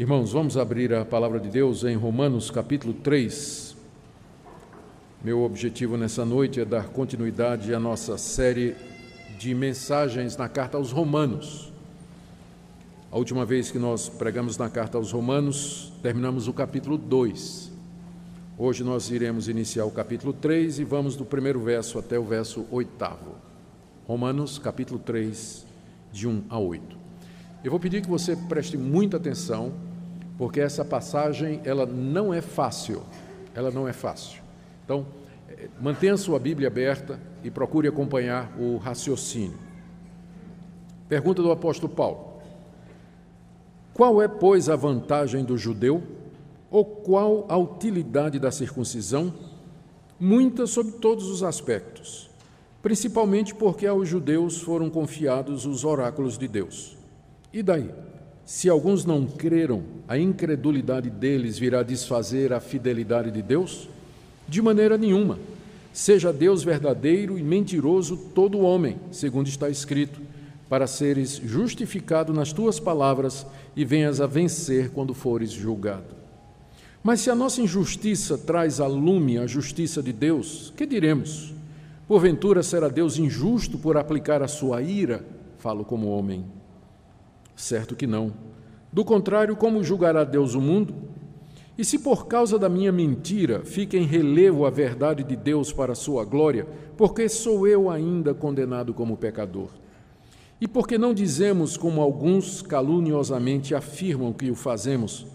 Irmãos, vamos abrir a palavra de Deus em Romanos capítulo 3. Meu objetivo nessa noite é dar continuidade à nossa série de mensagens na carta aos Romanos. A última vez que nós pregamos na carta aos Romanos, terminamos o capítulo 2. Hoje nós iremos iniciar o capítulo 3 e vamos do primeiro verso até o verso oitavo. Romanos capítulo 3, de 1 a 8. Eu vou pedir que você preste muita atenção porque essa passagem ela não é fácil, ela não é fácil. Então, eh, mantenha sua Bíblia aberta e procure acompanhar o raciocínio. Pergunta do apóstolo Paulo: Qual é, pois, a vantagem do judeu? Ou qual a utilidade da circuncisão? Muita sob todos os aspectos, principalmente porque aos judeus foram confiados os oráculos de Deus. E daí? Se alguns não creram, a incredulidade deles virá desfazer a fidelidade de Deus? De maneira nenhuma. Seja Deus verdadeiro e mentiroso todo homem, segundo está escrito, para seres justificado nas tuas palavras e venhas a vencer quando fores julgado. Mas se a nossa injustiça traz a lume a justiça de Deus, que diremos? Porventura será Deus injusto por aplicar a sua ira? Falo como homem. Certo que não. Do contrário, como julgará Deus o mundo? E se por causa da minha mentira fica em relevo a verdade de Deus para a sua glória, porque sou eu ainda condenado como pecador? E porque não dizemos, como alguns caluniosamente afirmam que o fazemos,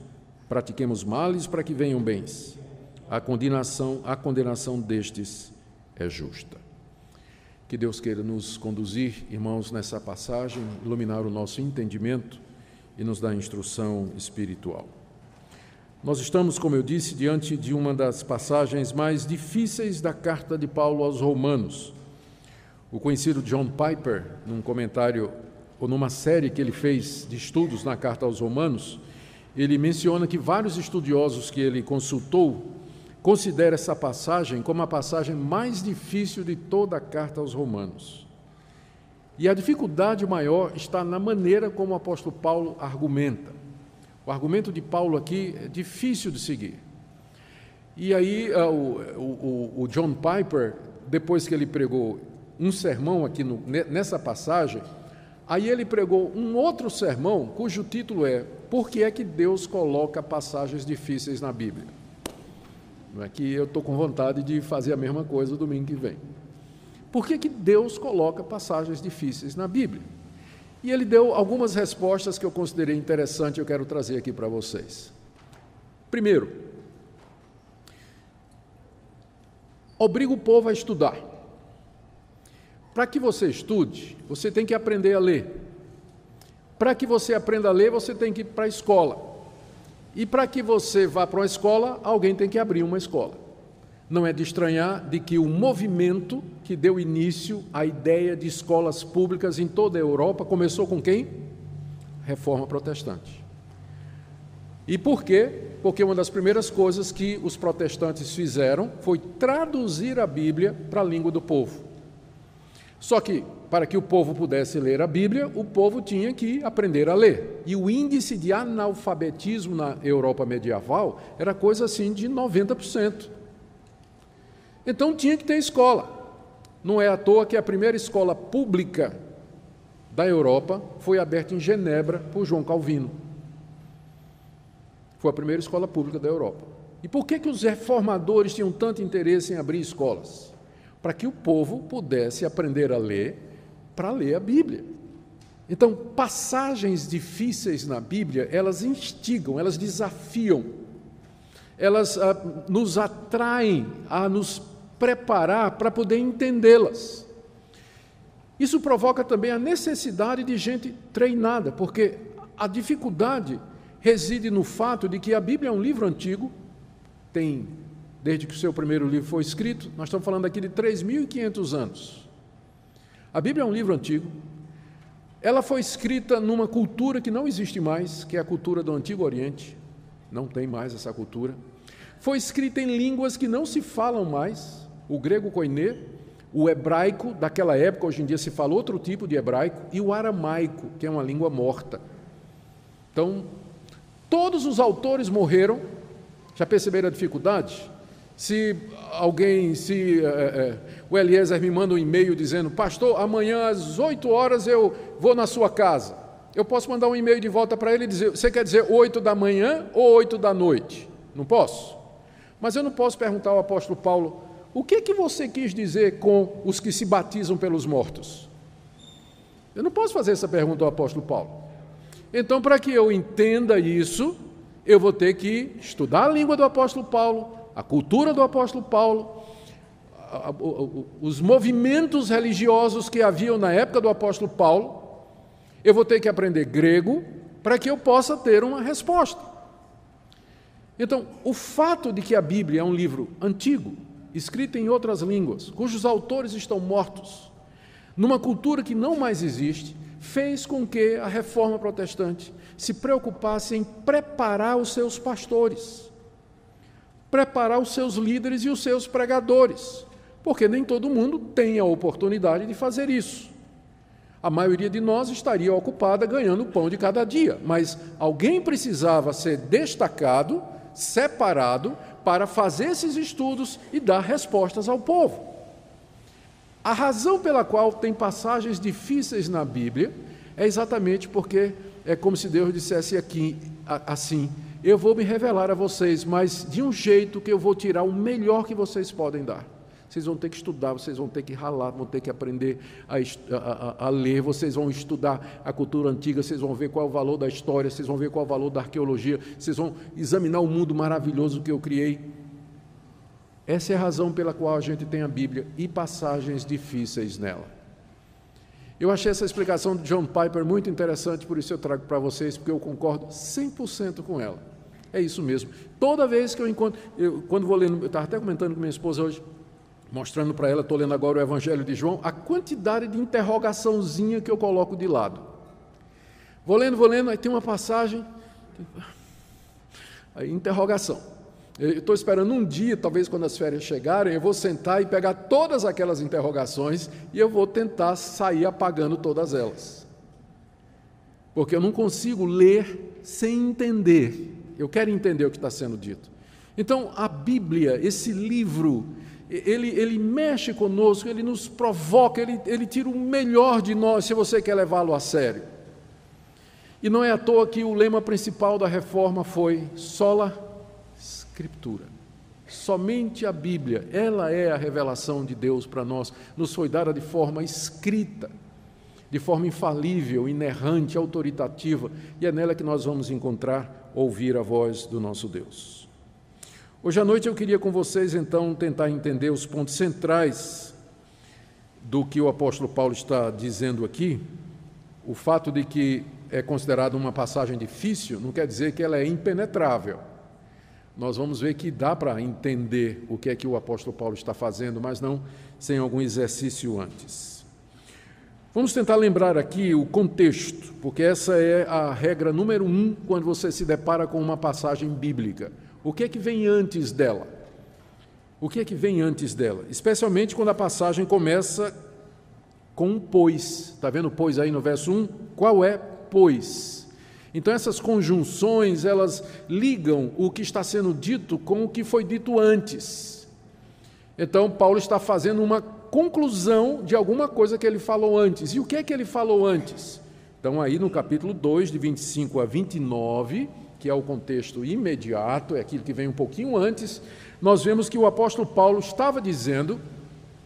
pratiquemos males para que venham bens? A condenação, a condenação destes é justa. Que Deus queira nos conduzir, irmãos, nessa passagem, iluminar o nosso entendimento e nos dar instrução espiritual. Nós estamos, como eu disse, diante de uma das passagens mais difíceis da carta de Paulo aos Romanos. O conhecido John Piper, num comentário ou numa série que ele fez de estudos na carta aos Romanos, ele menciona que vários estudiosos que ele consultou considera essa passagem como a passagem mais difícil de toda a carta aos Romanos. E a dificuldade maior está na maneira como o apóstolo Paulo argumenta. O argumento de Paulo aqui é difícil de seguir. E aí, uh, o, o, o, John Piper, depois que ele pregou um sermão aqui no, nessa passagem, aí ele pregou um outro sermão cujo título é Por que é que Deus coloca passagens difíceis na Bíblia? Não é que eu estou com vontade de fazer a mesma coisa domingo que vem. Por que, que Deus coloca passagens difíceis na Bíblia? E ele deu algumas respostas que eu considerei interessante e eu quero trazer aqui para vocês. Primeiro, obriga o povo a estudar. Para que você estude, você tem que aprender a ler. Para que você aprenda a ler, você tem que ir para a escola. E para que você vá para uma escola, alguém tem que abrir uma escola. Não é de estranhar de que o movimento que deu início à ideia de escolas públicas em toda a Europa começou com quem? Reforma protestante. E por quê? Porque uma das primeiras coisas que os protestantes fizeram foi traduzir a Bíblia para a língua do povo. Só que para que o povo pudesse ler a Bíblia, o povo tinha que aprender a ler. E o índice de analfabetismo na Europa medieval era coisa assim de 90%. Então tinha que ter escola. Não é à toa que a primeira escola pública da Europa foi aberta em Genebra por João Calvino. Foi a primeira escola pública da Europa. E por que, que os reformadores tinham tanto interesse em abrir escolas? Para que o povo pudesse aprender a ler para ler a Bíblia. Então, passagens difíceis na Bíblia, elas instigam, elas desafiam, elas ah, nos atraem a nos preparar para poder entendê-las. Isso provoca também a necessidade de gente treinada, porque a dificuldade reside no fato de que a Bíblia é um livro antigo, tem, desde que o seu primeiro livro foi escrito, nós estamos falando aqui de 3.500 anos. A Bíblia é um livro antigo. Ela foi escrita numa cultura que não existe mais, que é a cultura do Antigo Oriente. Não tem mais essa cultura. Foi escrita em línguas que não se falam mais, o grego koiné, o hebraico daquela época, hoje em dia se fala outro tipo de hebraico, e o aramaico, que é uma língua morta. Então, todo todos os autores morreram, já perceberam a dificuldade? Se alguém, se é, é, o Eliezer me manda um e-mail dizendo, pastor, amanhã às 8 horas eu vou na sua casa. Eu posso mandar um e-mail de volta para ele e dizer, você quer dizer 8 da manhã ou 8 da noite? Não posso? Mas eu não posso perguntar ao apóstolo Paulo, o que, que você quis dizer com os que se batizam pelos mortos? Eu não posso fazer essa pergunta ao apóstolo Paulo. Então, para que eu entenda isso, eu vou ter que estudar a língua do apóstolo Paulo, a cultura do apóstolo Paulo, os movimentos religiosos que haviam na época do apóstolo Paulo, eu vou ter que aprender grego para que eu possa ter uma resposta. Então, o fato de que a Bíblia é um livro antigo, escrito em outras línguas, cujos autores estão mortos, numa cultura que não mais existe, fez com que a reforma protestante se preocupasse em preparar os seus pastores, preparar os seus líderes e os seus pregadores, porque nem todo mundo tem a oportunidade de fazer isso. A maioria de nós estaria ocupada ganhando o pão de cada dia, mas alguém precisava ser destacado, separado, para fazer esses estudos e dar respostas ao povo. A razão pela qual tem passagens difíceis na Bíblia é exatamente porque é como se Deus dissesse aqui assim: eu vou me revelar a vocês, mas de um jeito que eu vou tirar o melhor que vocês podem dar. Vocês vão ter que estudar, vocês vão ter que ralar, vão ter que aprender a, a, a, ler, vocês vão estudar a cultura antiga, vocês vão ver qual é o valor da história, vocês vão ver qual é o valor da arqueologia, vocês vão examinar o mundo maravilhoso que eu criei. Essa é a razão pela qual a gente tem a Bíblia e passagens difíceis nela. Eu achei essa explicação de John Piper muito interessante, por isso eu trago para vocês, porque eu concordo 100% com ela. É isso mesmo. Toda vez que eu encontro, eu, quando vou lendo, eu estava até comentando com minha esposa hoje, mostrando para ela, estou lendo agora o Evangelho de João, a quantidade de interrogaçãozinha que eu coloco de lado. Vou lendo, vou lendo, aí tem uma passagem, aí interrogação. Estou esperando um dia, talvez quando as férias chegarem, eu vou sentar e pegar todas aquelas interrogações e eu vou tentar sair apagando todas elas. Porque eu não consigo ler sem entender. Eu quero entender o que está sendo dito. Então, a Bíblia, esse livro, ele, ele mexe conosco, ele nos provoca, ele, ele tira o melhor de nós, se você quer levá-lo a sério. E não é à toa que o lema principal da reforma foi sola Escritura. Somente a Bíblia, ela é a revelação de Deus para nós, nos foi dada de forma escrita, de forma infalível, inerrante, autoritativa, e é nela que nós vamos encontrar, ouvir a voz do nosso Deus. Hoje à noite eu queria com vocês então tentar entender os pontos centrais do que o apóstolo Paulo está dizendo aqui. O fato de que é considerada uma passagem difícil não quer dizer que ela é impenetrável nós vamos ver que dá para entender o que é que o apóstolo Paulo está fazendo, mas não sem algum exercício antes. Vamos tentar lembrar aqui o contexto, porque essa é a regra número um quando você se depara com uma passagem bíblica. O que é que vem antes dela? O que é que vem antes dela? Especialmente quando a passagem começa com um pois. Está vendo pois aí no verso 1? Qual é pois? Então essas conjunções, elas ligam o que está sendo dito com o que foi dito antes. Então Paulo está fazendo uma conclusão de alguma coisa que ele falou antes. E o que é que ele falou antes? Então aí no capítulo 2, de 25 a 29, que é o contexto imediato, é aquilo que vem um pouquinho antes, nós vemos que o apóstolo Paulo estava dizendo,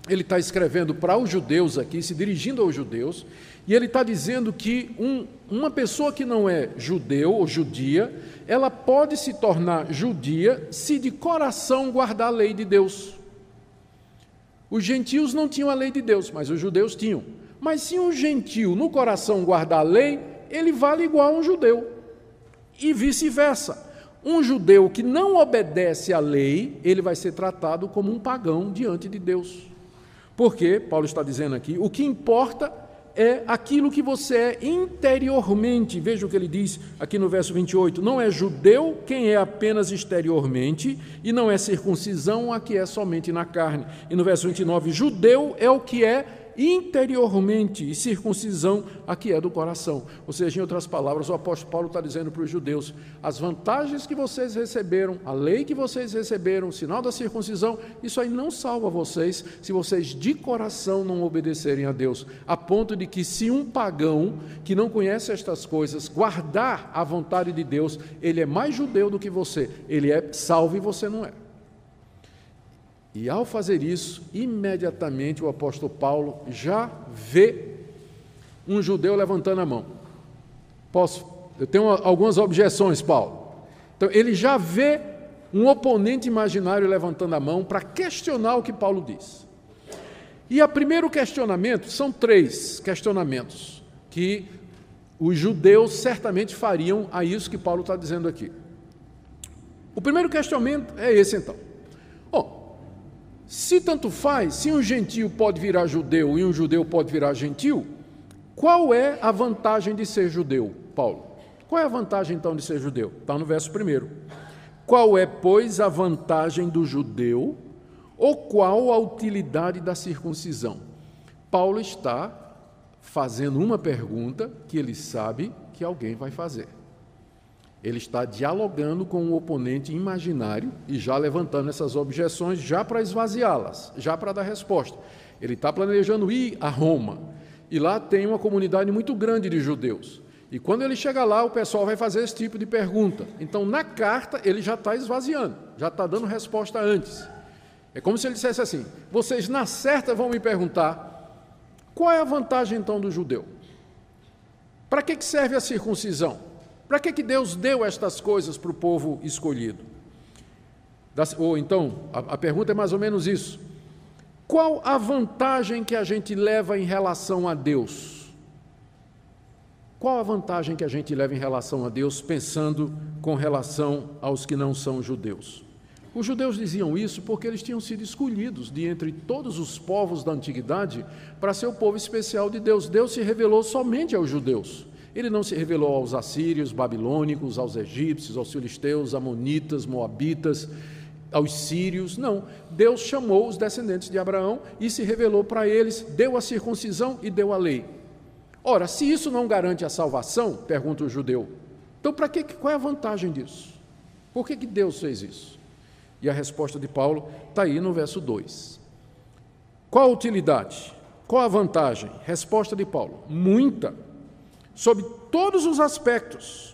ele está escrevendo para os judeus aqui, se dirigindo aos judeus, e ele está dizendo que um, uma pessoa que não é judeu ou judia, ela pode se tornar judia se de coração guardar a lei de Deus. Os gentios não tinham a lei de Deus, mas os judeus tinham. Mas se um gentio no coração guardar a lei, ele vale igual a um judeu. E vice-versa. Um judeu que não obedece à lei, ele vai ser tratado como um pagão diante de Deus. Porque, Paulo está dizendo aqui, o que importa é aquilo que você é interiormente. Veja o que ele diz aqui no verso 28. Não é judeu quem é apenas exteriormente, e não é circuncisão a que é somente na carne. E no verso 29, judeu é o que é interiormente, e circuncisão a que é do coração. Ou seja, em outras palavras, o apóstolo Paulo está dizendo para os judeus: as vantagens que vocês receberam, a lei que vocês receberam, o sinal da circuncisão, isso aí não salva vocês se vocês de coração não obedecerem a Deus. A ponto de que, se um pagão que não conhece estas coisas guardar a vontade de Deus, ele é mais judeu do que você, ele é salvo e você não é. E ao fazer isso, imediatamente o apóstolo Paulo já vê um judeu levantando a mão. Posso? Eu tenho algumas objeções, Paulo. Então, ele já vê um oponente imaginário levantando a mão para questionar o que Paulo diz. E o primeiro questionamento, são três questionamentos que os judeus certamente fariam a isso que Paulo está dizendo aqui. O primeiro questionamento é esse então. Se tanto faz, se um gentio pode virar judeu e um judeu pode virar gentil, qual é a vantagem de ser judeu, Paulo? Qual é a vantagem então de ser judeu? Está no verso primeiro. Qual é, pois, a vantagem do judeu ou qual a utilidade da circuncisão? Paulo está fazendo uma pergunta que ele sabe que alguém vai fazer. Ele está dialogando com o oponente imaginário e já levantando essas objeções, já para esvaziá-las, já para dar resposta. Ele está planejando ir a Roma. E lá tem uma comunidade muito grande de judeus. E quando ele chega lá, o pessoal vai fazer esse tipo de pergunta. Então, na carta, ele já está esvaziando, já está dando resposta antes. É como se ele dissesse assim: vocês na certa vão me perguntar qual é a vantagem então do judeu? Para que serve a circuncisão? Para que, que Deus deu estas coisas para o povo escolhido? Ou então, a, a pergunta é mais ou menos isso: qual a vantagem que a gente leva em relação a Deus? Qual a vantagem que a gente leva em relação a Deus, pensando com relação aos que não são judeus? Os judeus diziam isso porque eles tinham sido escolhidos de entre todos os povos da antiguidade para ser o povo especial de Deus. Deus se revelou somente aos judeus. Ele não se revelou aos assírios, babilônicos, aos egípcios, aos filisteus, amonitas, moabitas, aos sírios, não. Deus chamou os descendentes de Abraão e se revelou para eles, deu a circuncisão e deu a lei. Ora, se isso não garante a salvação, pergunta o judeu, então para que qual é a vantagem disso? Por que, que Deus fez isso? E a resposta de Paulo está aí no verso 2. Qual a utilidade? Qual a vantagem? Resposta de Paulo: muita sob todos os aspectos,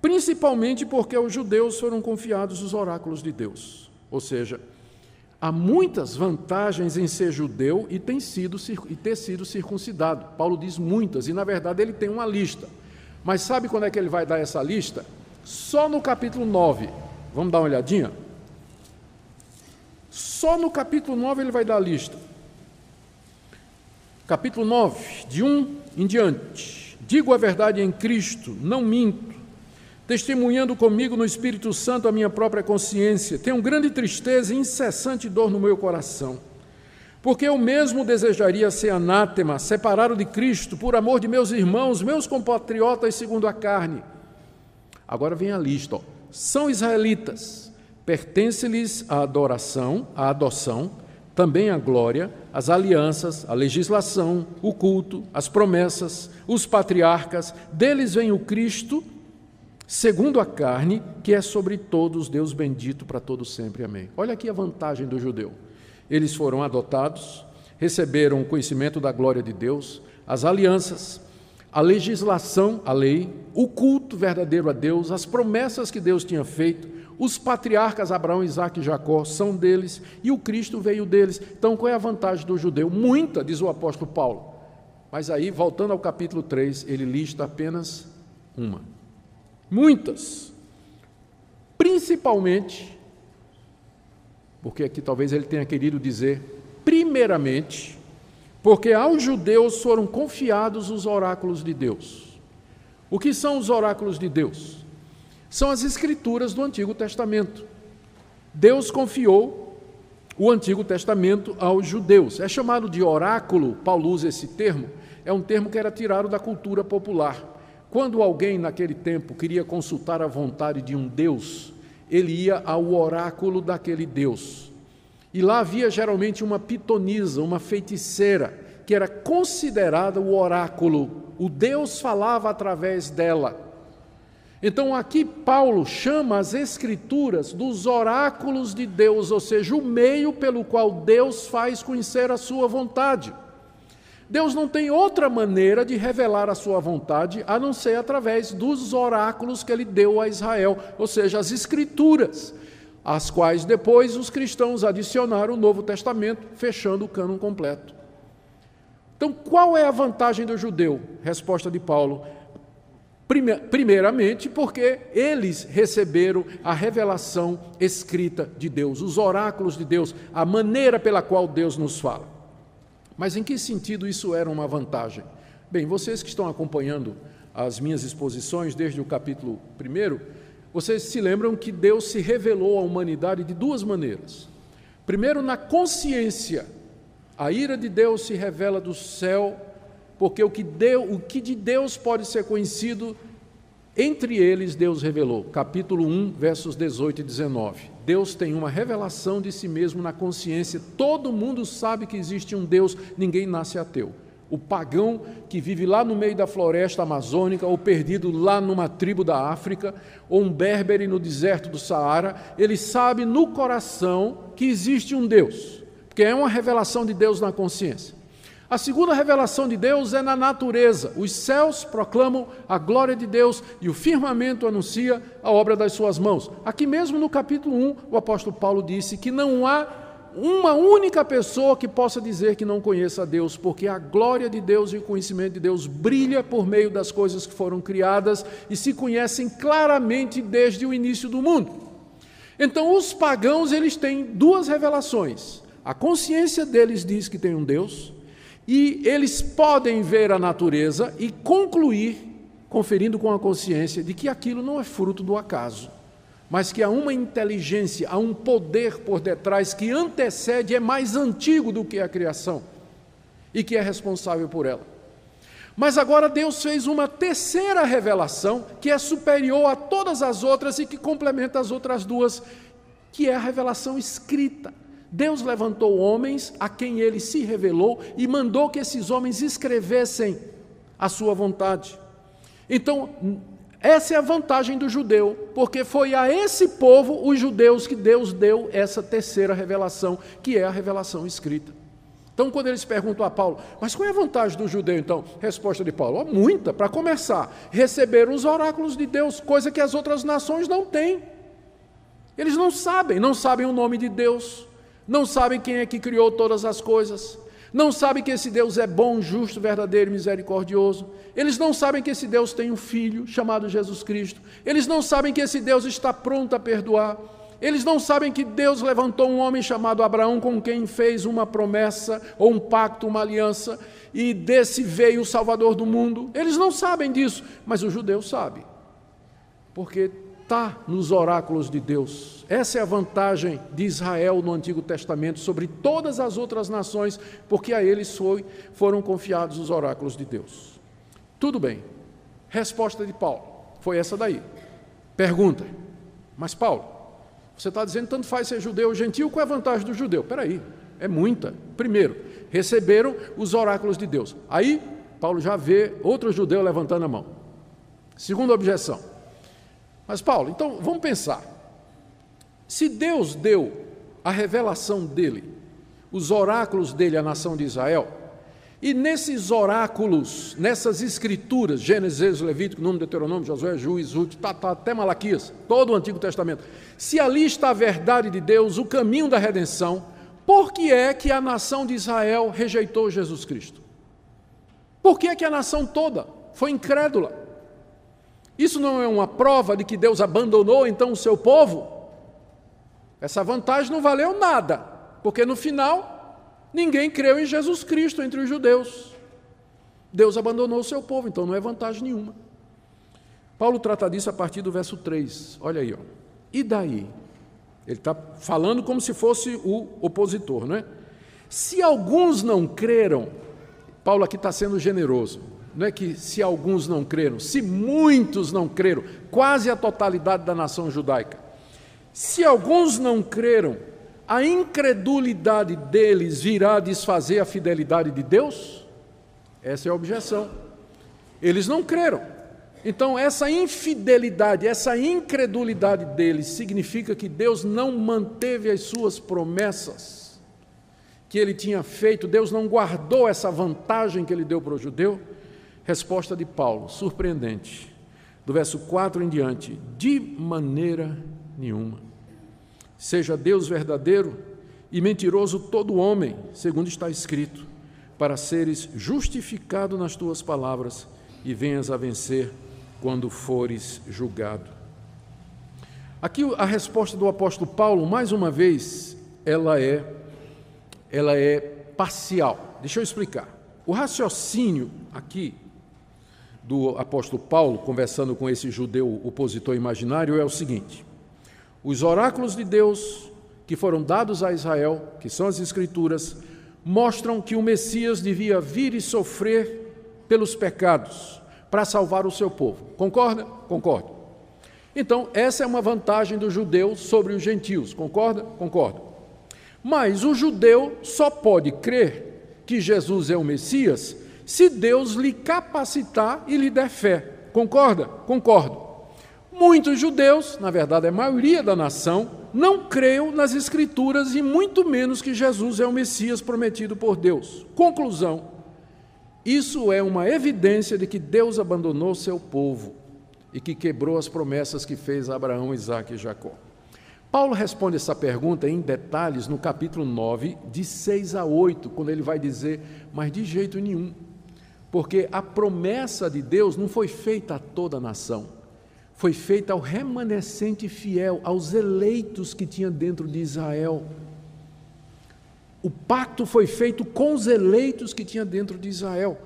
principalmente porque aos judeus foram confiados os oráculos de Deus. Ou seja, há muitas vantagens em ser judeu e, tem sido, e ter sido circuncidado. Paulo diz muitas, e na verdade ele tem uma lista. Mas sabe quando é que ele vai dar essa lista? Só no capítulo 9. Vamos dar uma olhadinha? Só no capítulo 9 ele vai dar a lista. Capítulo 9, de 1 em diante. Digo a verdade em Cristo, não minto, testemunhando comigo no Espírito Santo a minha própria consciência. Tenho grande tristeza e incessante dor no meu coração, porque eu mesmo desejaria ser anátema, separado de Cristo, por amor de meus irmãos, meus compatriotas segundo a carne. Agora vem a lista: ó. são israelitas, pertence-lhes a adoração, a adoção, também a glória, as alianças, a legislação, o culto, as promessas, os patriarcas, deles vem o Cristo, segundo a carne, que é sobre todos Deus bendito para todos sempre. Amém. Olha aqui a vantagem do judeu. Eles foram adotados, receberam o conhecimento da glória de Deus, as alianças, a legislação, a lei, o culto verdadeiro a Deus, as promessas que Deus tinha feito, os patriarcas Abraão, Isaac e Jacó são deles e o Cristo veio deles. Então, qual é a vantagem do judeu? Muita, diz o apóstolo Paulo. Mas aí, voltando ao capítulo 3, ele lista apenas uma. Muitas. Principalmente, porque aqui talvez ele tenha querido dizer, primeiramente, porque aos judeus foram confiados os oráculos de Deus. O que são os oráculos de Deus? São as escrituras do Antigo Testamento. Deus confiou o Antigo Testamento aos judeus. É chamado de oráculo, Paulo usa esse termo, é um termo que era tirado da cultura popular. Quando alguém naquele tempo queria consultar a vontade de um Deus, ele ia ao oráculo daquele Deus. E lá havia geralmente uma pitonisa, uma feiticeira, que era considerada o oráculo. O Deus falava através dela. Então aqui Paulo chama as Escrituras dos oráculos de Deus, ou seja, o meio pelo qual Deus faz conhecer a sua vontade. Deus não tem outra maneira de revelar a sua vontade a não ser através dos oráculos que ele deu a Israel, ou seja, as Escrituras, às quais depois os cristãos adicionaram o Novo Testamento, fechando o cânon completo. Então, qual é a vantagem do judeu? Resposta de Paulo Primeiramente, porque eles receberam a revelação escrita de Deus, os oráculos de Deus, a maneira pela qual Deus nos fala. Mas em que sentido isso era uma vantagem? Bem, vocês que estão acompanhando as minhas exposições desde o capítulo 1, vocês se lembram que Deus se revelou à humanidade de duas maneiras. Primeiro, na consciência. A ira de Deus se revela do céu porque o que, deu, o que de Deus pode ser conhecido, entre eles Deus revelou. Capítulo 1, versos 18 e 19. Deus tem uma revelação de si mesmo na consciência. Todo mundo sabe que existe um Deus, ninguém nasce ateu. O pagão que vive lá no meio da floresta amazônica, ou perdido lá numa tribo da África, ou um berbere no deserto do Saara, ele sabe no coração que existe um Deus, porque é uma revelação de Deus na consciência. A segunda revelação de Deus é na natureza. Os céus proclamam a glória de Deus e o firmamento anuncia a obra das suas mãos. Aqui mesmo no capítulo 1, o apóstolo Paulo disse que não há uma única pessoa que possa dizer que não conheça a Deus, porque a glória de Deus e o conhecimento de Deus brilha por meio das coisas que foram criadas e se conhecem claramente desde o início do mundo. Então, os pagãos, eles têm duas revelações. A consciência deles diz que tem um Deus, e eles podem ver a natureza e concluir, conferindo com a consciência, de que aquilo não é fruto do acaso, mas que há uma inteligência, há um poder por detrás que antecede, é mais antigo do que a criação e que é responsável por ela. Mas agora Deus fez uma terceira revelação que é superior a todas as outras e que complementa as outras duas, que é a revelação escrita. Deus levantou homens a quem ele se revelou e mandou que esses homens escrevessem a sua vontade. Então, essa é a vantagem do judeu, porque foi a esse povo, os judeus, que Deus deu essa terceira revelação, que é a revelação escrita. Então, quando eles perguntam a Paulo, mas qual é a vantagem do judeu então? Resposta de Paulo: muita, para começar, receber os oráculos de Deus, coisa que as outras nações não têm. Eles não sabem, não sabem o nome de Deus, não sabem quem é que criou todas as coisas, não sabem que esse Deus é bom, justo, verdadeiro e misericordioso. Eles não sabem que esse Deus tem um filho chamado Jesus Cristo. Eles não sabem que esse Deus está pronto a perdoar. Eles não sabem que Deus levantou um homem chamado Abraão com quem fez uma promessa ou um pacto, uma aliança, e desse veio o Salvador do mundo. Eles não sabem disso, mas o judeu sabe. Porque está nos oráculos de Deus. Essa é a vantagem de Israel no Antigo Testamento sobre todas as outras nações, porque a eles foi, foram confiados os oráculos de Deus. Tudo bem. Resposta de Paulo foi essa daí. Pergunta: Mas Paulo, você está dizendo tanto faz ser judeu ou gentil, qual é a vantagem do judeu? Espera aí, é muita. Primeiro, receberam os oráculos de Deus. Aí, Paulo já vê outro judeu levantando a mão. Segunda objeção. Mas, Paulo, então vamos pensar. Se Deus deu a revelação dele, os oráculos dele à nação de Israel, e nesses oráculos, nessas escrituras, Gênesis, Levítico, Número, Deuteronômio, Josué, Juiz, Ruth, tá, tá, até Malaquias, todo o Antigo Testamento, se ali está a verdade de Deus, o caminho da redenção, por que é que a nação de Israel rejeitou Jesus Cristo? Por que é que a nação toda foi incrédula? Isso não é uma prova de que Deus abandonou então o seu povo? Essa vantagem não valeu nada, porque no final ninguém creu em Jesus Cristo entre os judeus. Deus abandonou o seu povo, então não é vantagem nenhuma. Paulo trata disso a partir do verso 3. Olha aí, ó. E daí? Ele está falando como se fosse o opositor, não é? Se alguns não creram, Paulo aqui está sendo generoso. Não é que se alguns não creram, se muitos não creram, quase a totalidade da nação judaica. Se alguns não creram, a incredulidade deles virá desfazer a fidelidade de Deus? Essa é a objeção. Eles não creram. Então, essa infidelidade, essa incredulidade deles significa que Deus não manteve as suas promessas que ele tinha feito, Deus não guardou essa vantagem que ele deu para o judeu? Resposta de Paulo, surpreendente, do verso 4 em diante: de maneira nenhuma. Seja Deus verdadeiro e mentiroso todo homem, segundo está escrito, para seres justificado nas tuas palavras e venhas a vencer quando fores julgado. Aqui a resposta do apóstolo Paulo, mais uma vez, ela é ela é parcial. Deixa eu explicar. O raciocínio aqui do apóstolo Paulo, conversando com esse judeu opositor imaginário, é o seguinte: os oráculos de Deus que foram dados a Israel, que são as Escrituras, mostram que o Messias devia vir e sofrer pelos pecados para salvar o seu povo. Concorda? Concordo. Então, essa é uma vantagem do judeu sobre os gentios. Concorda? Concordo. Mas o judeu só pode crer que Jesus é o Messias se Deus lhe capacitar e lhe der fé. Concorda? Concordo. Muitos judeus, na verdade a maioria da nação, não creiam nas Escrituras e muito menos que Jesus é o Messias prometido por Deus. Conclusão: isso é uma evidência de que Deus abandonou seu povo e que quebrou as promessas que fez a Abraão, Isaac e Jacó. Paulo responde essa pergunta em detalhes no capítulo 9, de 6 a 8, quando ele vai dizer: Mas de jeito nenhum, porque a promessa de Deus não foi feita a toda a nação, foi feita ao remanescente fiel, aos eleitos que tinha dentro de Israel. O pacto foi feito com os eleitos que tinha dentro de Israel.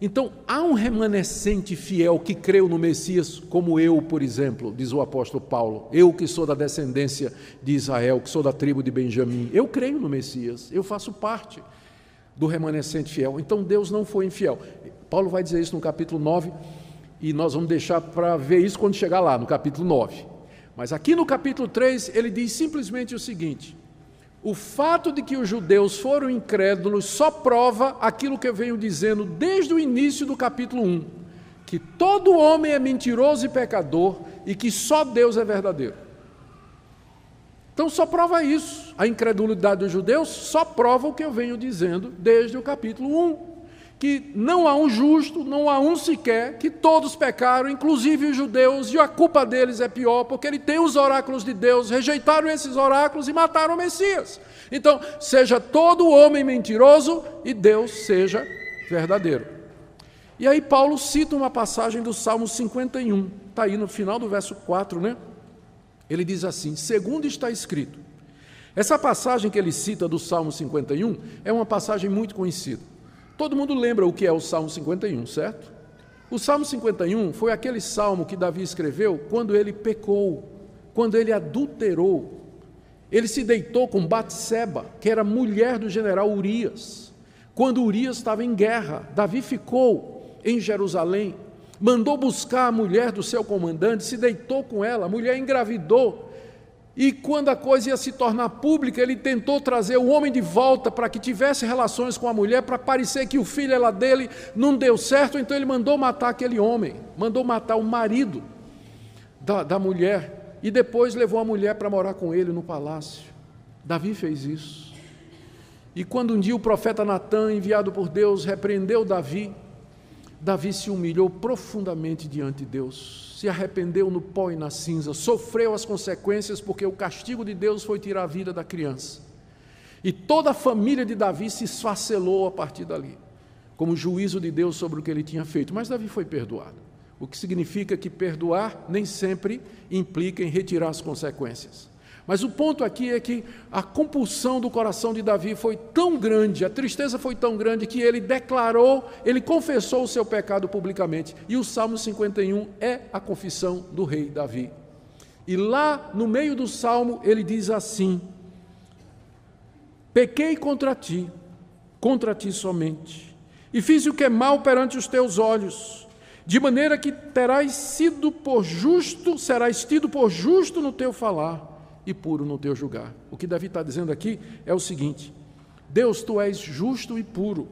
Então, há um remanescente fiel que creu no Messias, como eu, por exemplo, diz o apóstolo Paulo. Eu que sou da descendência de Israel, que sou da tribo de Benjamim, eu creio no Messias, eu faço parte do remanescente fiel. Então, Deus não foi infiel. Paulo vai dizer isso no capítulo 9, e nós vamos deixar para ver isso quando chegar lá, no capítulo 9. Mas aqui no capítulo 3, ele diz simplesmente o seguinte: o fato de que os judeus foram incrédulos só prova aquilo que eu venho dizendo desde o início do capítulo 1: que todo homem é mentiroso e pecador e que só Deus é verdadeiro. Então só prova isso. A incredulidade dos judeus só prova o que eu venho dizendo desde o capítulo 1 que não há um justo, não há um sequer, que todos pecaram, inclusive os judeus, e a culpa deles é pior, porque ele tem os oráculos de Deus, rejeitaram esses oráculos e mataram o Messias. Então, seja todo homem mentiroso e Deus seja verdadeiro. E aí Paulo cita uma passagem do Salmo 51, está aí no final do verso 4, né? Ele diz assim: segundo está escrito. Essa passagem que ele cita do Salmo 51 é uma passagem muito conhecida. Todo mundo lembra o que é o Salmo 51, certo? O Salmo 51 foi aquele salmo que Davi escreveu quando ele pecou, quando ele adulterou. Ele se deitou com Batseba, que era mulher do general Urias. Quando Urias estava em guerra, Davi ficou em Jerusalém, mandou buscar a mulher do seu comandante, se deitou com ela, a mulher engravidou e quando a coisa ia se tornar pública, ele tentou trazer o homem de volta para que tivesse relações com a mulher, para parecer que o filho era dele, não deu certo, então ele mandou matar aquele homem, mandou matar o marido da, da mulher, e depois levou a mulher para morar com ele no palácio. Davi fez isso. E quando um dia o profeta Natan, enviado por Deus, repreendeu Davi, Davi se humilhou profundamente diante de Deus, se arrependeu no pó e na cinza, sofreu as consequências porque o castigo de Deus foi tirar a vida da criança. E toda a família de Davi se esfacelou a partir dali, como juízo de Deus sobre o que ele tinha feito. Mas Davi foi perdoado, o que significa que perdoar nem sempre implica em retirar as consequências. Mas o ponto aqui é que a compulsão do coração de Davi foi tão grande, a tristeza foi tão grande que ele declarou, ele confessou o seu pecado publicamente. E o Salmo 51 é a confissão do rei Davi. E lá no meio do salmo ele diz assim: Pequei contra ti, contra ti somente, e fiz o que é mal perante os teus olhos, de maneira que terás sido por justo, serás tido por justo no teu falar e puro no teu julgar. O que Davi está dizendo aqui é o seguinte: Deus, tu és justo e puro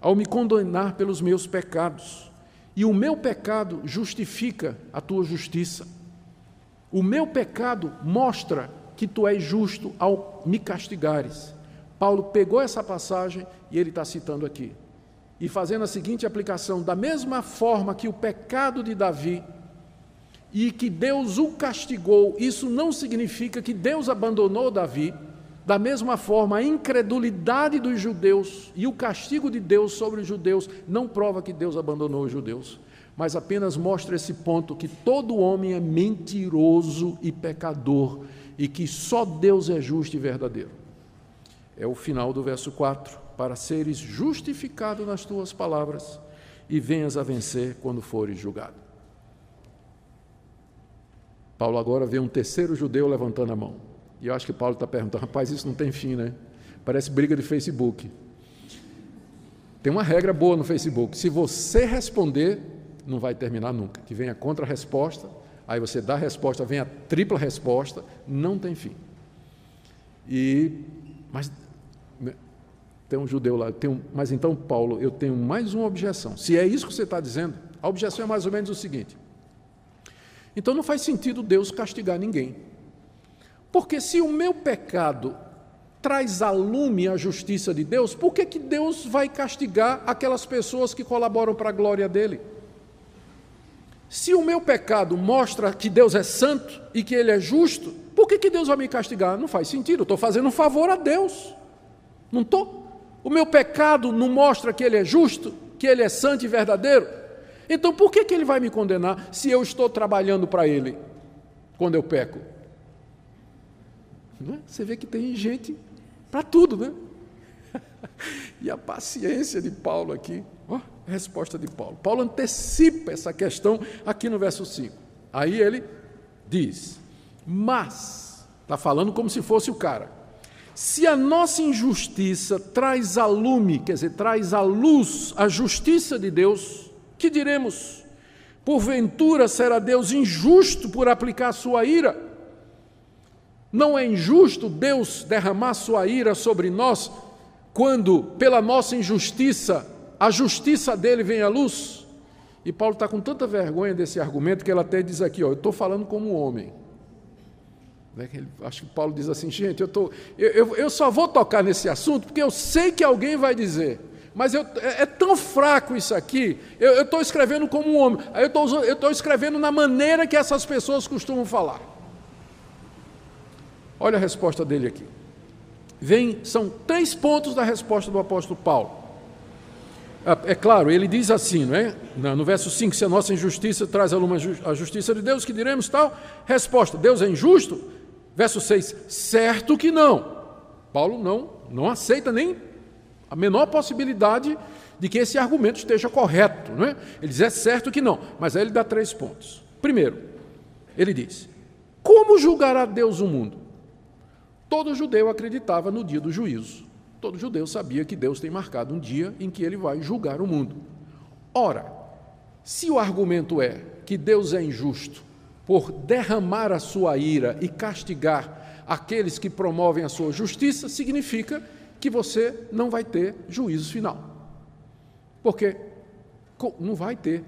ao me condenar pelos meus pecados, e o meu pecado justifica a tua justiça. O meu pecado mostra que tu és justo ao me castigares. Paulo pegou essa passagem e ele está citando aqui. E fazendo a seguinte aplicação: da mesma forma que o pecado de Davi e que Deus o castigou, isso não significa que Deus abandonou Davi. Da mesma forma, a incredulidade dos judeus e o castigo de Deus sobre os judeus não prova que Deus abandonou os judeus, mas apenas mostra esse ponto que todo homem é mentiroso e pecador e que só Deus é justo e verdadeiro. É o final do verso 4: para seres justificado nas tuas palavras e venhas a vencer quando fores julgado. Paulo agora vê um terceiro judeu levantando a mão. E eu acho que Paulo está perguntando: rapaz, isso não tem fim, né? Parece briga de Facebook. Tem uma regra boa no Facebook: se você responder, não vai terminar nunca. Que vem a contra-resposta, aí você dá a resposta, vem a tripla resposta, não tem fim. E, mas tem um judeu lá, tem um, mas então, Paulo, eu tenho mais uma objeção. Se é isso que você está dizendo, a objeção é mais ou menos o seguinte: então não faz sentido Deus castigar ninguém. Porque se o meu pecado traz a lume a justiça de Deus, por que, que Deus vai castigar aquelas pessoas que colaboram para a glória dele? Se o meu pecado mostra que Deus é santo e que Ele é justo, por que, que Deus vai me castigar? Não faz sentido, eu estou fazendo um favor a Deus. Não estou. O meu pecado não mostra que Ele é justo, que Ele é santo e verdadeiro. Então por que, que Ele vai me condenar se eu estou trabalhando para Ele quando eu peco? É? Você vê que tem gente para tudo, né? e a paciência de Paulo aqui. Ó, resposta de Paulo. Paulo antecipa essa questão aqui no verso 5. Aí ele diz: Mas, está falando como se fosse o cara. Se a nossa injustiça traz a lume, quer dizer, traz à luz a justiça de Deus, que diremos? Porventura será Deus injusto por aplicar sua ira? Não é injusto Deus derramar sua ira sobre nós quando, pela nossa injustiça, a justiça dele vem à luz? E Paulo está com tanta vergonha desse argumento que ele até diz aqui: ó, eu estou falando como um homem. Né, acho que Paulo diz assim, gente, eu, tô, eu, eu, eu só vou tocar nesse assunto porque eu sei que alguém vai dizer mas eu, é, é, tão fraco isso aqui, eu estou escrevendo como um homem, aí eu estou escrevendo na maneira que essas pessoas costumam falar. Olha a resposta dele aqui. Vem, são três pontos da resposta do apóstolo Paulo. Ah, é claro, ele diz assim, não é? No verso 5, se a nossa injustiça traz a justiça de Deus, que diremos tal? Resposta: Deus é injusto? Verso 6, certo que não. Paulo não, não aceita nem a menor possibilidade de que esse argumento esteja correto. Não é? Ele diz, é certo que não, mas aí ele dá três pontos. Primeiro, ele diz: Como julgará Deus o mundo? Todo judeu acreditava no dia do juízo. Todo judeu sabia que Deus tem marcado um dia em que ele vai julgar o mundo. Ora, se o argumento é que Deus é injusto por derramar a sua ira e castigar aqueles que promovem a sua justiça, significa que você não vai ter juízo final. Porque não vai ter.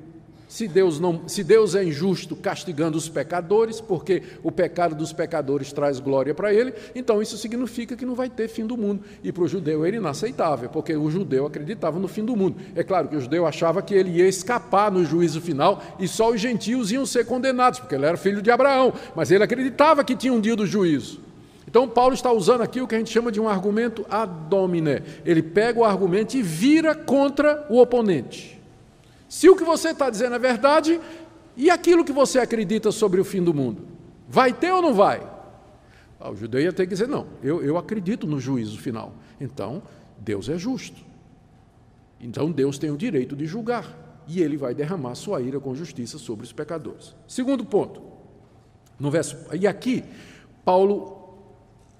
Se Deus, não, se Deus é injusto castigando os pecadores, porque o pecado dos pecadores traz glória para ele, então isso significa que não vai ter fim do mundo. E para o judeu era inaceitável, porque o judeu acreditava no fim do mundo. É claro que o judeu achava que ele ia escapar no juízo final e só os gentios iam ser condenados, porque ele era filho de Abraão, mas ele acreditava que tinha um dia do juízo. Então, Paulo está usando aqui o que a gente chama de um argumento ad hominem. Ele pega o argumento e vira contra o oponente. Se o que você está dizendo é verdade, e aquilo que você acredita sobre o fim do mundo? Vai ter ou não vai? Ah, o judeu ia ter que dizer: não, eu, eu acredito no juízo final. Então, Deus é justo. Então, Deus tem o direito de julgar. E ele vai derramar sua ira com justiça sobre os pecadores. Segundo ponto, no verso. E aqui, Paulo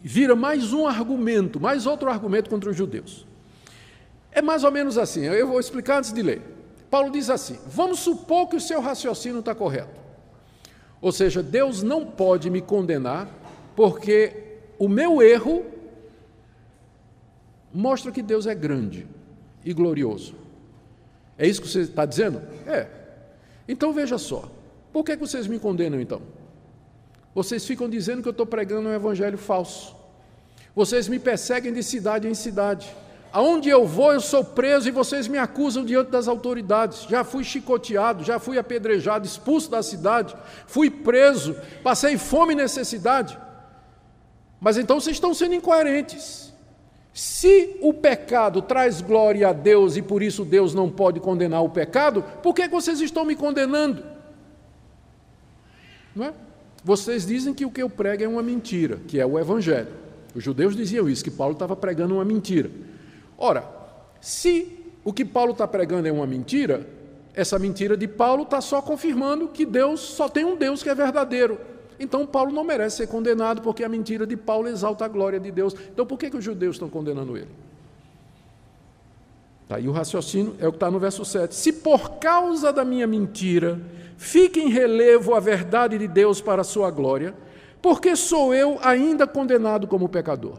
vira mais um argumento, mais outro argumento contra os judeus. É mais ou menos assim, eu vou explicar antes de ler. Paulo diz assim: vamos supor que o seu raciocínio está correto. Ou seja, Deus não pode me condenar porque o meu erro mostra que Deus é grande e glorioso. É isso que você está dizendo? É. Então veja só. Por que vocês me condenam então? Vocês ficam dizendo que eu estou pregando um evangelho falso. Vocês me perseguem de cidade em cidade. Aonde eu vou, eu sou preso e vocês me acusam diante das autoridades. Já fui chicoteado, já fui apedrejado, expulso da cidade, fui preso, passei fome e necessidade. Mas então vocês estão sendo incoerentes. Se o pecado traz glória a Deus e por isso Deus não pode condenar o pecado, por que vocês estão me condenando? Não é? Vocês dizem que o que eu prego é uma mentira, que é o Evangelho. Os judeus diziam isso, que Paulo estava pregando uma mentira. Ora, se o que Paulo está pregando é uma mentira, essa mentira de Paulo está só confirmando que Deus só tem um Deus que é verdadeiro. Então Paulo não merece ser condenado, porque a mentira de Paulo exalta a glória de Deus. Então por que, que os judeus estão condenando ele? Tá, e o raciocínio é o que está no verso 7. Se por causa da minha mentira fica em relevo a verdade de Deus para a sua glória, porque sou eu ainda condenado como pecador?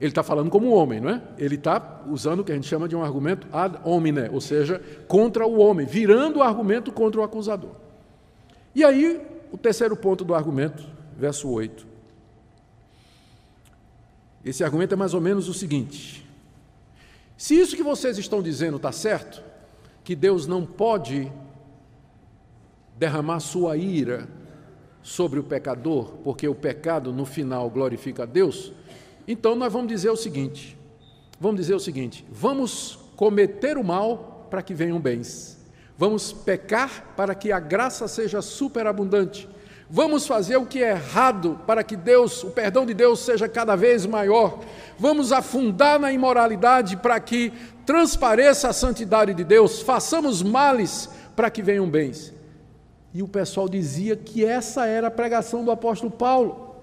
Ele está falando como homem, não é? Ele está usando o que a gente chama de um argumento ad hominem, ou seja, contra o homem, virando o argumento contra o acusador. E aí o terceiro ponto do argumento, verso 8. Esse argumento é mais ou menos o seguinte: se isso que vocês estão dizendo está certo, que Deus não pode derramar sua ira sobre o pecador, porque o pecado no final glorifica a Deus, então nós vamos dizer o seguinte: vamos dizer o seguinte, vamos cometer o mal para que venham bens. Vamos pecar para que a graça seja superabundante. Vamos fazer o que é errado para que Deus, o perdão de Deus seja cada vez maior. Vamos afundar na imoralidade para que transpareça a santidade de Deus. Façamos males para que venham bens. E o pessoal dizia que essa era a pregação do apóstolo Paulo.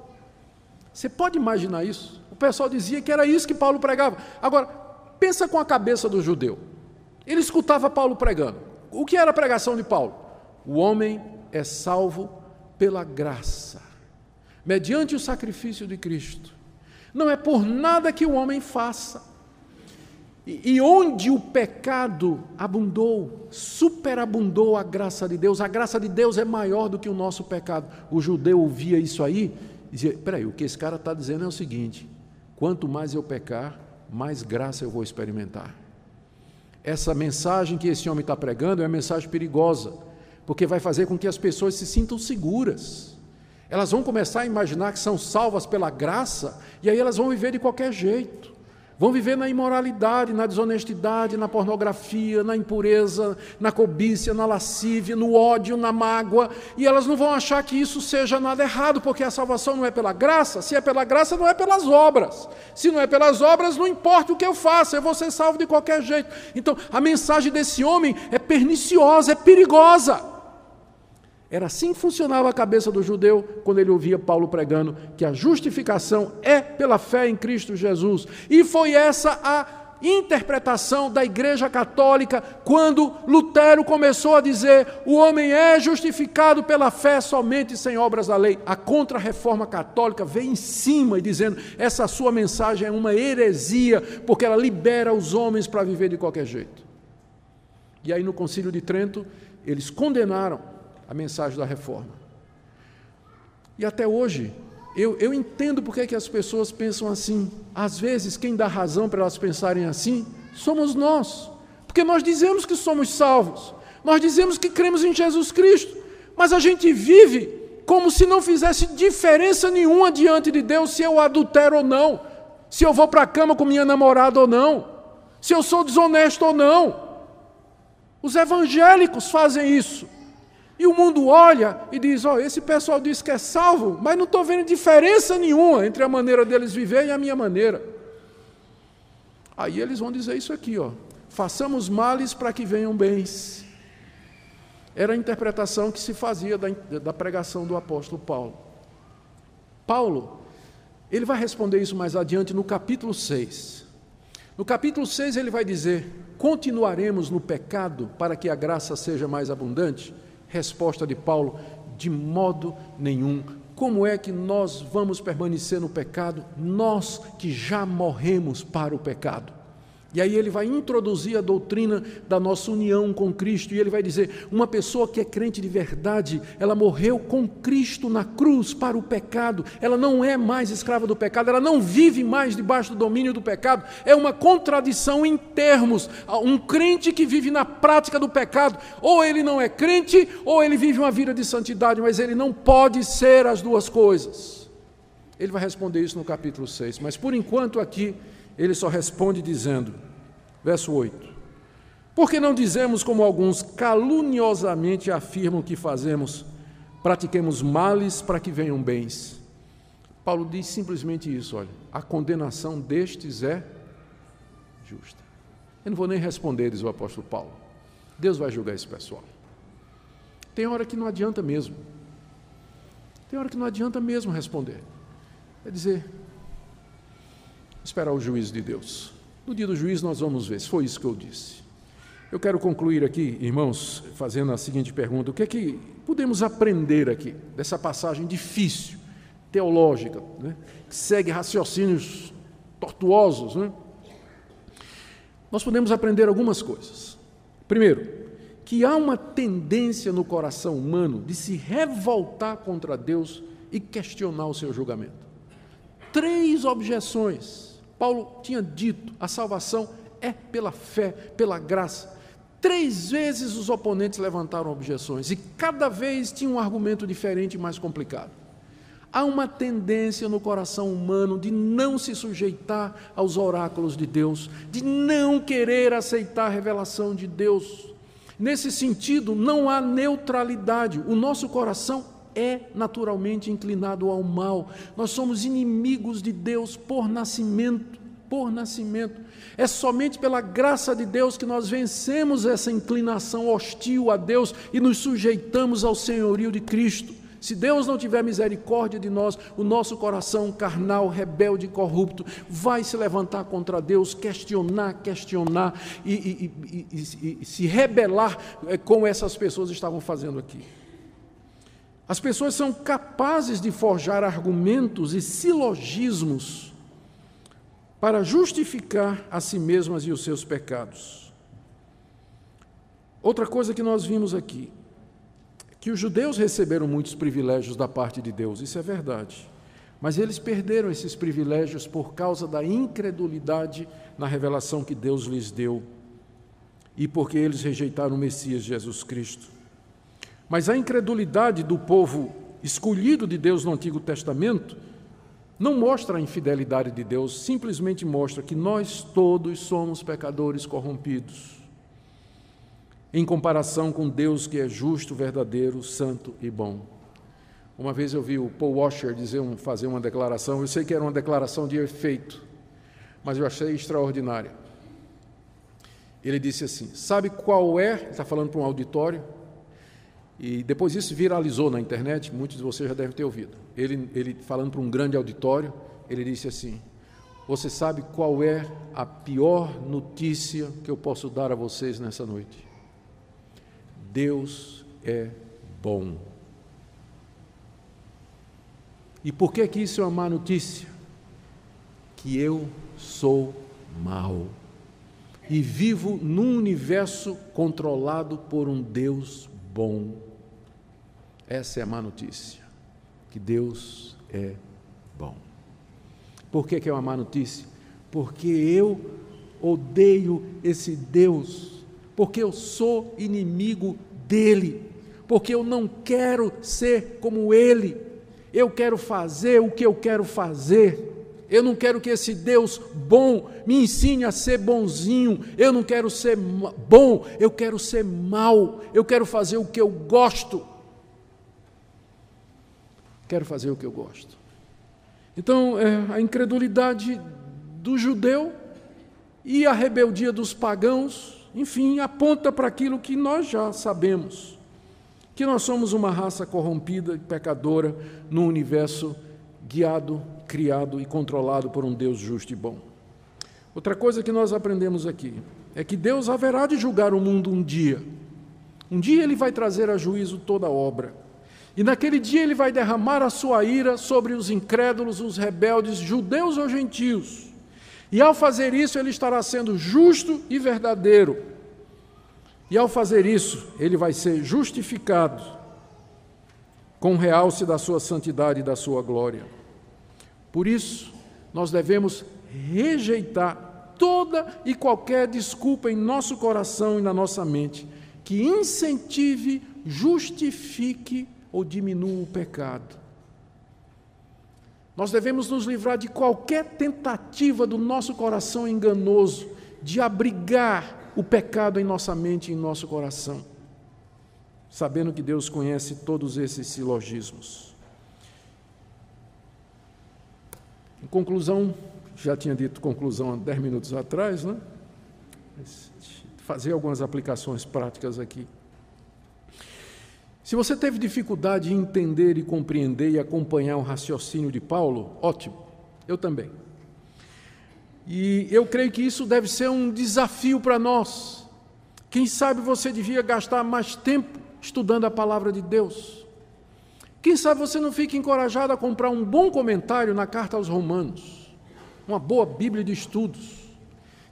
Você pode imaginar isso? O pessoal dizia que era isso que Paulo pregava. Agora, pensa com a cabeça do judeu. Ele escutava Paulo pregando. O que era a pregação de Paulo? O homem é salvo pela graça, mediante o sacrifício de Cristo. Não é por nada que o homem faça. E, onde o pecado abundou, superabundou a graça de Deus, a graça de Deus é maior do que o nosso pecado. O judeu ouvia isso aí e dizia: peraí, o que esse cara está dizendo é o seguinte: quanto mais eu pecar, mais graça eu vou experimentar essa mensagem que esse homem está pregando é uma mensagem perigosa, porque vai fazer com que as pessoas se sintam seguras. Elas vão começar a imaginar que são salvas pela graça, e aí elas vão viver de qualquer jeito. Vão viver na imoralidade, na desonestidade, na pornografia, na impureza, na cobiça, na lascívia, no ódio, na mágoa, e elas não vão achar que isso seja nada errado, porque a salvação não é pela graça, se é pela graça, não é pelas obras. Se não é pelas obras, não importa o que eu faça, eu vou ser salvo de qualquer jeito. Então, a mensagem desse homem é perniciosa, é perigosa. Era assim que funcionava a cabeça do judeu quando ele ouvia Paulo pregando que a justificação é pela fé em Cristo Jesus. E foi essa a interpretação da Igreja Católica quando Lutero começou a dizer: o homem é justificado pela fé somente sem obras da lei. A contra-reforma católica veio em cima e dizendo: essa sua mensagem é uma heresia, porque ela libera os homens para viver de qualquer jeito. E aí no Concílio de Trento, eles condenaram a mensagem da reforma. E até hoje, eu, eu entendo porque é que as pessoas pensam assim. Às vezes, quem dá razão para elas pensarem assim somos nós. Porque nós dizemos que somos salvos, nós dizemos que cremos em Jesus Cristo, mas a gente vive como se não fizesse diferença nenhuma diante de Deus se eu adultero ou não, se eu vou para a cama com minha namorada ou não, se eu sou desonesto ou não. Os evangélicos fazem isso. E o mundo olha e diz: Ó, oh, esse pessoal diz que é salvo, mas não estou vendo diferença nenhuma entre a maneira deles viver e a minha maneira. Aí eles vão dizer isso aqui: ó, façamos males para que venham bens. Era a interpretação que se fazia da, da pregação do apóstolo Paulo. Paulo, ele vai responder isso mais adiante no capítulo 6. No capítulo 6 ele vai dizer: Continuaremos no pecado para que a graça seja mais abundante? Resposta de Paulo: de modo nenhum, como é que nós vamos permanecer no pecado? Nós que já morremos para o pecado. E aí ele vai introduzir a doutrina da nossa união com Cristo, e ele vai dizer: uma pessoa que é crente de verdade, ela morreu com Cristo na cruz para o pecado, ela não é mais escrava do pecado, ela não vive mais debaixo do domínio do pecado, é uma contradição em termos. Um crente que vive na prática do pecado, ou ele não é crente, ou ele vive uma vida de santidade, mas ele não pode ser as duas coisas. Ele vai responder isso no capítulo 6, mas por enquanto aqui ele só responde dizendo, verso 8: Por que não dizemos como alguns caluniosamente afirmam que fazemos, pratiquemos males para que venham bens? Paulo diz simplesmente isso, olha, a condenação destes é justa. Eu não vou nem responder, diz o apóstolo Paulo. Deus vai julgar esse pessoal. Tem hora que não adianta mesmo. Tem hora que não adianta mesmo responder. É dizer, esperar o juízo de Deus. No dia do juízo nós vamos ver foi isso que eu disse. Eu quero concluir aqui, irmãos, fazendo a seguinte pergunta: o que é que podemos aprender aqui dessa passagem difícil, teológica, né, que segue raciocínios tortuosos? Né? Nós podemos aprender algumas coisas. Primeiro, que há uma tendência no coração humano de se revoltar contra Deus e questionar o seu julgamento. Três objeções Paulo tinha dito: a salvação é pela fé, pela graça. Três vezes os oponentes levantaram objeções e cada vez tinha um argumento diferente e mais complicado. Há uma tendência no coração humano de não se sujeitar aos oráculos de Deus, de não querer aceitar a revelação de Deus. Nesse sentido, não há neutralidade. O nosso coração é naturalmente inclinado ao mal. Nós somos inimigos de Deus por nascimento, por nascimento. É somente pela graça de Deus que nós vencemos essa inclinação hostil a Deus e nos sujeitamos ao senhorio de Cristo. Se Deus não tiver misericórdia de nós, o nosso coração carnal, rebelde e corrupto vai se levantar contra Deus, questionar, questionar e, e, e, e se rebelar eh, como essas pessoas estavam fazendo aqui. As pessoas são capazes de forjar argumentos e silogismos para justificar a si mesmas e os seus pecados. Outra coisa que nós vimos aqui, que os judeus receberam muitos privilégios da parte de Deus, isso é verdade. Mas eles perderam esses privilégios por causa da incredulidade na revelação que Deus lhes deu e porque eles rejeitaram o Messias Jesus Cristo. Mas a incredulidade do povo escolhido de Deus no Antigo Testamento não mostra a infidelidade de Deus, simplesmente mostra que nós todos somos pecadores corrompidos, em comparação com Deus que é justo, verdadeiro, santo e bom. Uma vez eu vi o Paul Washer dizer fazer uma declaração, eu sei que era uma declaração de efeito, mas eu achei extraordinária. Ele disse assim: Sabe qual é? Está falando para um auditório e depois isso viralizou na internet, muitos de vocês já devem ter ouvido. Ele, ele falando para um grande auditório, ele disse assim: Você sabe qual é a pior notícia que eu posso dar a vocês nessa noite? Deus é bom. E por que que isso é uma má notícia? Que eu sou mau e vivo num universo controlado por um Deus bom. Essa é a má notícia, que Deus é bom. Por que, que é uma má notícia? Porque eu odeio esse Deus, porque eu sou inimigo dele, porque eu não quero ser como ele, eu quero fazer o que eu quero fazer. Eu não quero que esse Deus bom me ensine a ser bonzinho. Eu não quero ser bom, eu quero ser mal. Eu quero fazer o que eu gosto quero fazer o que eu gosto. Então, é, a incredulidade do judeu e a rebeldia dos pagãos, enfim, aponta para aquilo que nós já sabemos: que nós somos uma raça corrompida e pecadora num universo guiado, criado e controlado por um Deus justo e bom. Outra coisa que nós aprendemos aqui é que Deus haverá de julgar o mundo um dia. Um dia ele vai trazer a juízo toda a obra. E naquele dia ele vai derramar a sua ira sobre os incrédulos, os rebeldes, judeus ou gentios. E ao fazer isso, ele estará sendo justo e verdadeiro. E ao fazer isso, ele vai ser justificado com o realce da sua santidade e da sua glória. Por isso, nós devemos rejeitar toda e qualquer desculpa em nosso coração e na nossa mente que incentive, justifique ou diminua o pecado. Nós devemos nos livrar de qualquer tentativa do nosso coração enganoso de abrigar o pecado em nossa mente e em nosso coração, sabendo que Deus conhece todos esses silogismos. Em conclusão, já tinha dito conclusão há dez minutos atrás, né? Fazer algumas aplicações práticas aqui. Se você teve dificuldade em entender e compreender e acompanhar o raciocínio de Paulo, ótimo, eu também. E eu creio que isso deve ser um desafio para nós. Quem sabe você devia gastar mais tempo estudando a palavra de Deus. Quem sabe você não fica encorajado a comprar um bom comentário na carta aos Romanos, uma boa Bíblia de estudos.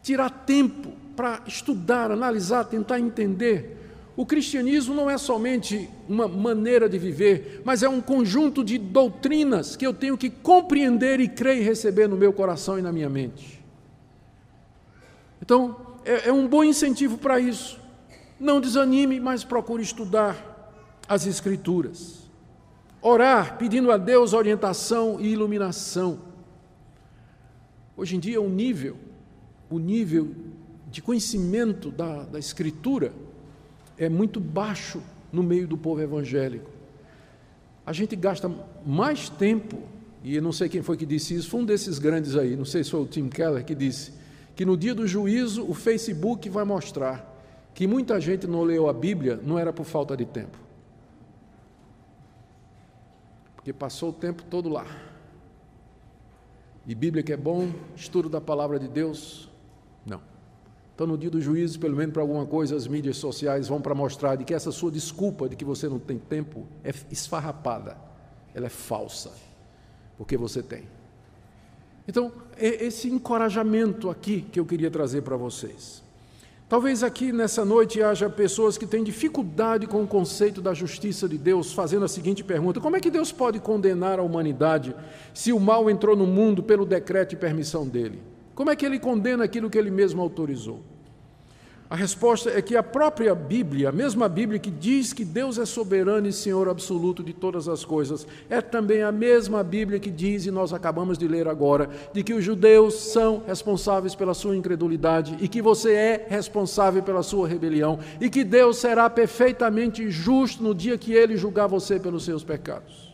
Tirar tempo para estudar, analisar, tentar entender o cristianismo não é somente uma maneira de viver, mas é um conjunto de doutrinas que eu tenho que compreender e crer e receber no meu coração e na minha mente. Então, é, é um bom incentivo para isso. Não desanime, mas procure estudar as Escrituras. Orar, pedindo a Deus orientação e iluminação. Hoje em dia, o nível, o nível de conhecimento da, da Escritura é muito baixo no meio do povo evangélico. A gente gasta mais tempo, e não sei quem foi que disse isso, foi um desses grandes aí, não sei se foi o Tim Keller que disse, que no dia do juízo o Facebook vai mostrar que muita gente não leu a Bíblia, não era por falta de tempo. Porque passou o tempo todo lá. E Bíblia que é bom, estudo da palavra de Deus, não. Então, no dia do juízo, pelo menos para alguma coisa, as mídias sociais vão para mostrar de que essa sua desculpa de que você não tem tempo é esfarrapada, ela é falsa, porque você tem. Então, é esse encorajamento aqui que eu queria trazer para vocês. Talvez aqui nessa noite haja pessoas que têm dificuldade com o conceito da justiça de Deus, fazendo a seguinte pergunta: como é que Deus pode condenar a humanidade se o mal entrou no mundo pelo decreto e permissão dele? Como é que ele condena aquilo que ele mesmo autorizou? A resposta é que a própria Bíblia, a mesma Bíblia que diz que Deus é soberano e Senhor absoluto de todas as coisas, é também a mesma Bíblia que diz, e nós acabamos de ler agora, de que os judeus são responsáveis pela sua incredulidade e que você é responsável pela sua rebelião e que Deus será perfeitamente justo no dia que ele julgar você pelos seus pecados.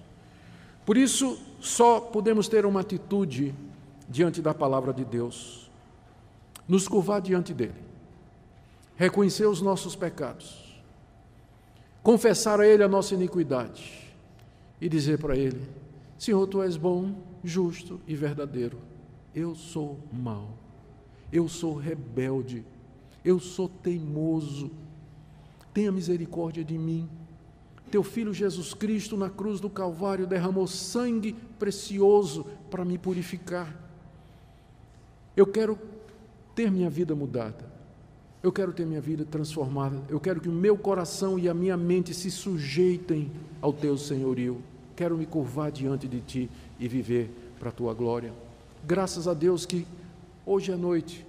Por isso, só podemos ter uma atitude diante da palavra de Deus, nos curvar diante dele, reconhecer os nossos pecados, confessar a ele a nossa iniquidade e dizer para ele: Senhor, tu és bom, justo e verdadeiro. Eu sou mau, eu sou rebelde, eu sou teimoso. Tenha misericórdia de mim. Teu filho Jesus Cristo na cruz do Calvário derramou sangue precioso para me purificar. Eu quero ter minha vida mudada. Eu quero ter minha vida transformada. Eu quero que o meu coração e a minha mente se sujeitem ao teu senhorio. Quero me curvar diante de ti e viver para a tua glória. Graças a Deus que hoje à noite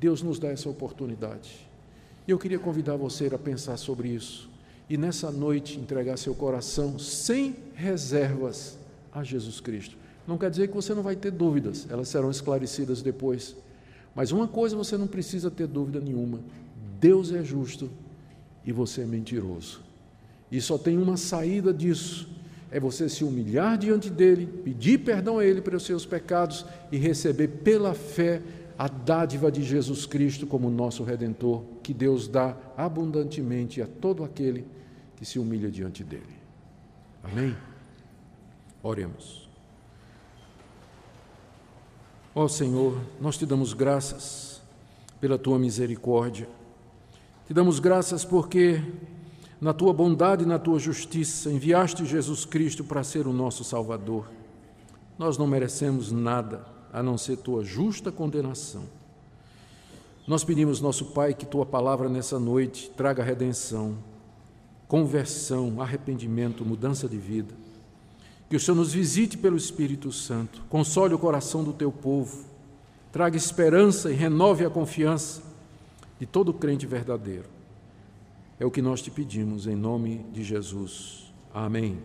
Deus nos dá essa oportunidade. E eu queria convidar você a pensar sobre isso e nessa noite entregar seu coração sem reservas a Jesus Cristo. Não quer dizer que você não vai ter dúvidas, elas serão esclarecidas depois. Mas uma coisa você não precisa ter dúvida nenhuma: Deus é justo e você é mentiroso. E só tem uma saída disso: é você se humilhar diante dele, pedir perdão a ele pelos seus pecados e receber pela fé a dádiva de Jesus Cristo como nosso redentor, que Deus dá abundantemente a todo aquele que se humilha diante dele. Amém? Oremos. Ó Senhor, nós te damos graças pela tua misericórdia. Te damos graças porque Na tua bondade e na tua justiça, enviaste Jesus Cristo para ser o nosso Salvador. Nós não merecemos nada a não ser tua justa condenação. Nós pedimos, nosso Pai, que tua palavra nessa noite traga redenção, conversão, arrependimento, mudança de vida. Que o Senhor nos visite pelo Espírito Santo, console o coração do teu povo, traga esperança e renove a confiança de todo crente verdadeiro. É o que nós te pedimos em nome de Jesus. Amém.